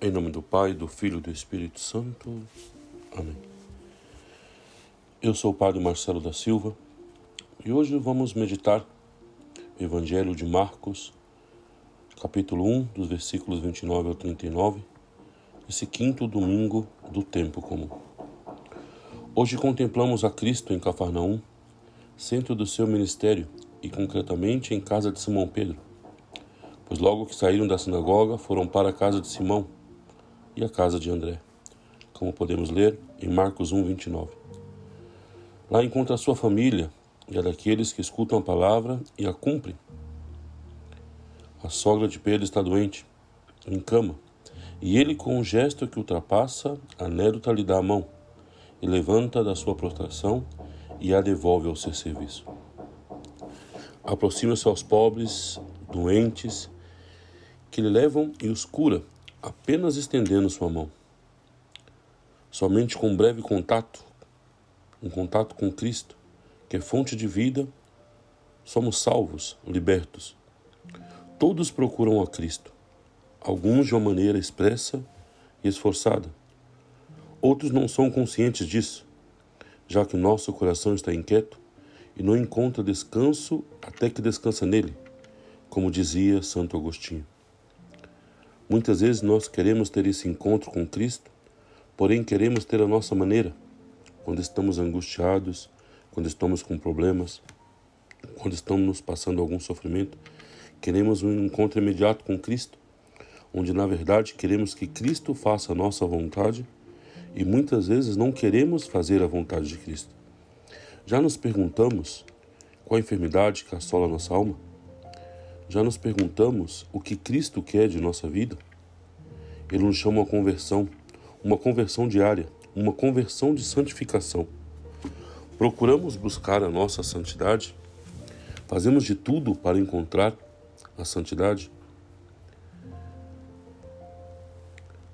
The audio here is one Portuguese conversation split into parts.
Em nome do Pai, do Filho e do Espírito Santo. Amém. Eu sou o Padre Marcelo da Silva e hoje vamos meditar o Evangelho de Marcos, capítulo 1, dos versículos 29 ao 39, esse quinto domingo do tempo comum. Hoje contemplamos a Cristo em Cafarnaum, centro do seu ministério e concretamente em casa de Simão Pedro, pois logo que saíram da sinagoga foram para a casa de Simão e a casa de André, como podemos ler em Marcos 1, 29. Lá encontra a sua família e a daqueles que escutam a palavra e a cumprem. A sogra de Pedro está doente, em cama, e ele, com um gesto que ultrapassa, anedota lhe dá a mão, e levanta da sua prostração e a devolve ao seu serviço. Aproxima-se aos pobres, doentes, que lhe levam e os cura apenas estendendo sua mão. Somente com um breve contato, um contato com Cristo, que é fonte de vida, somos salvos, libertos. Todos procuram a Cristo, alguns de uma maneira expressa e esforçada. Outros não são conscientes disso, já que nosso coração está inquieto e não encontra descanso até que descansa nele, como dizia Santo Agostinho. Muitas vezes nós queremos ter esse encontro com Cristo, porém queremos ter a nossa maneira, quando estamos angustiados, quando estamos com problemas, quando estamos passando algum sofrimento, queremos um encontro imediato com Cristo, onde na verdade queremos que Cristo faça a nossa vontade e muitas vezes não queremos fazer a vontade de Cristo. Já nos perguntamos qual a enfermidade que assola nossa alma? Já nos perguntamos o que Cristo quer de nossa vida? Ele nos chama a conversão, uma conversão diária, uma conversão de santificação. Procuramos buscar a nossa santidade? Fazemos de tudo para encontrar a santidade?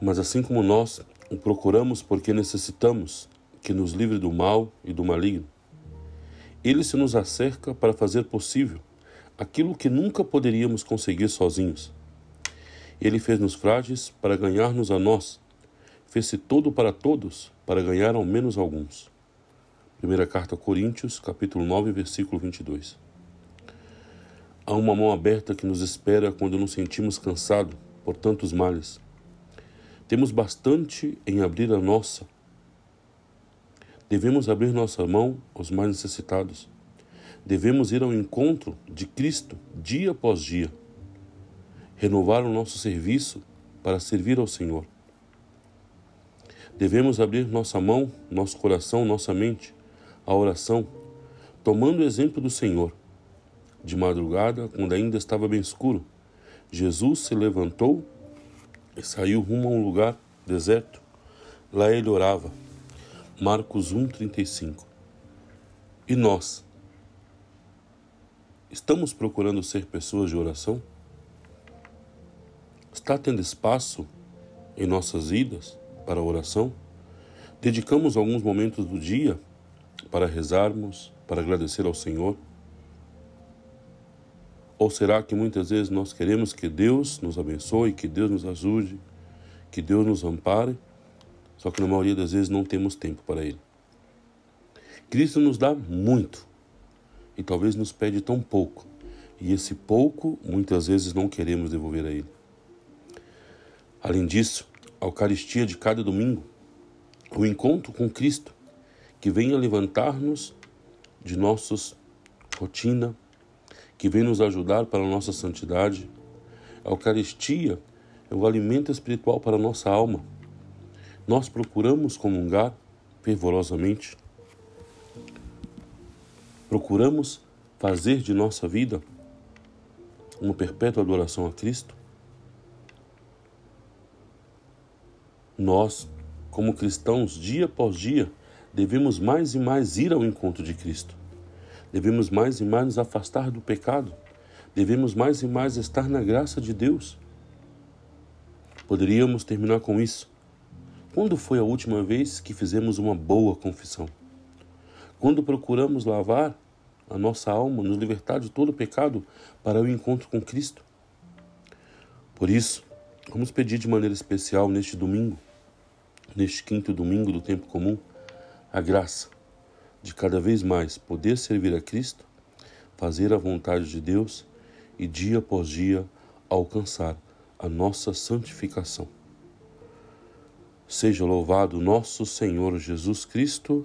Mas assim como nós o procuramos porque necessitamos que nos livre do mal e do maligno, ele se nos acerca para fazer possível aquilo que nunca poderíamos conseguir sozinhos. Ele fez-nos frágeis para ganhar-nos a nós. Fez-se todo para todos para ganhar ao menos alguns. Primeira carta a Coríntios, capítulo 9, versículo 22. Há uma mão aberta que nos espera quando nos sentimos cansados por tantos males. Temos bastante em abrir a nossa. Devemos abrir nossa mão aos mais necessitados Devemos ir ao encontro de Cristo dia após dia, renovar o nosso serviço para servir ao Senhor. Devemos abrir nossa mão, nosso coração, nossa mente à oração, tomando o exemplo do Senhor. De madrugada, quando ainda estava bem escuro, Jesus se levantou e saiu rumo a um lugar deserto. Lá ele orava. Marcos 1:35. E nós, Estamos procurando ser pessoas de oração? Está tendo espaço em nossas vidas para oração? Dedicamos alguns momentos do dia para rezarmos, para agradecer ao Senhor? Ou será que muitas vezes nós queremos que Deus nos abençoe, que Deus nos ajude, que Deus nos ampare, só que na maioria das vezes não temos tempo para Ele? Cristo nos dá muito, e talvez nos pede tão pouco, e esse pouco muitas vezes não queremos devolver a Ele. Além disso, a Eucaristia de cada domingo, o encontro com Cristo, que vem a levantar-nos de nossas rotina, que vem nos ajudar para a nossa santidade. A Eucaristia é o alimento espiritual para a nossa alma. Nós procuramos comungar fervorosamente Procuramos fazer de nossa vida uma perpétua adoração a Cristo? Nós, como cristãos, dia após dia, devemos mais e mais ir ao encontro de Cristo. Devemos mais e mais nos afastar do pecado. Devemos mais e mais estar na graça de Deus. Poderíamos terminar com isso. Quando foi a última vez que fizemos uma boa confissão? Quando procuramos lavar a nossa alma, nos libertar de todo o pecado para o encontro com Cristo. Por isso, Vamos pedir de maneira especial neste domingo, neste quinto domingo do tempo comum, a graça de cada vez mais poder servir a Cristo, fazer a vontade de Deus e dia após dia alcançar a nossa santificação. Seja louvado nosso Senhor Jesus Cristo,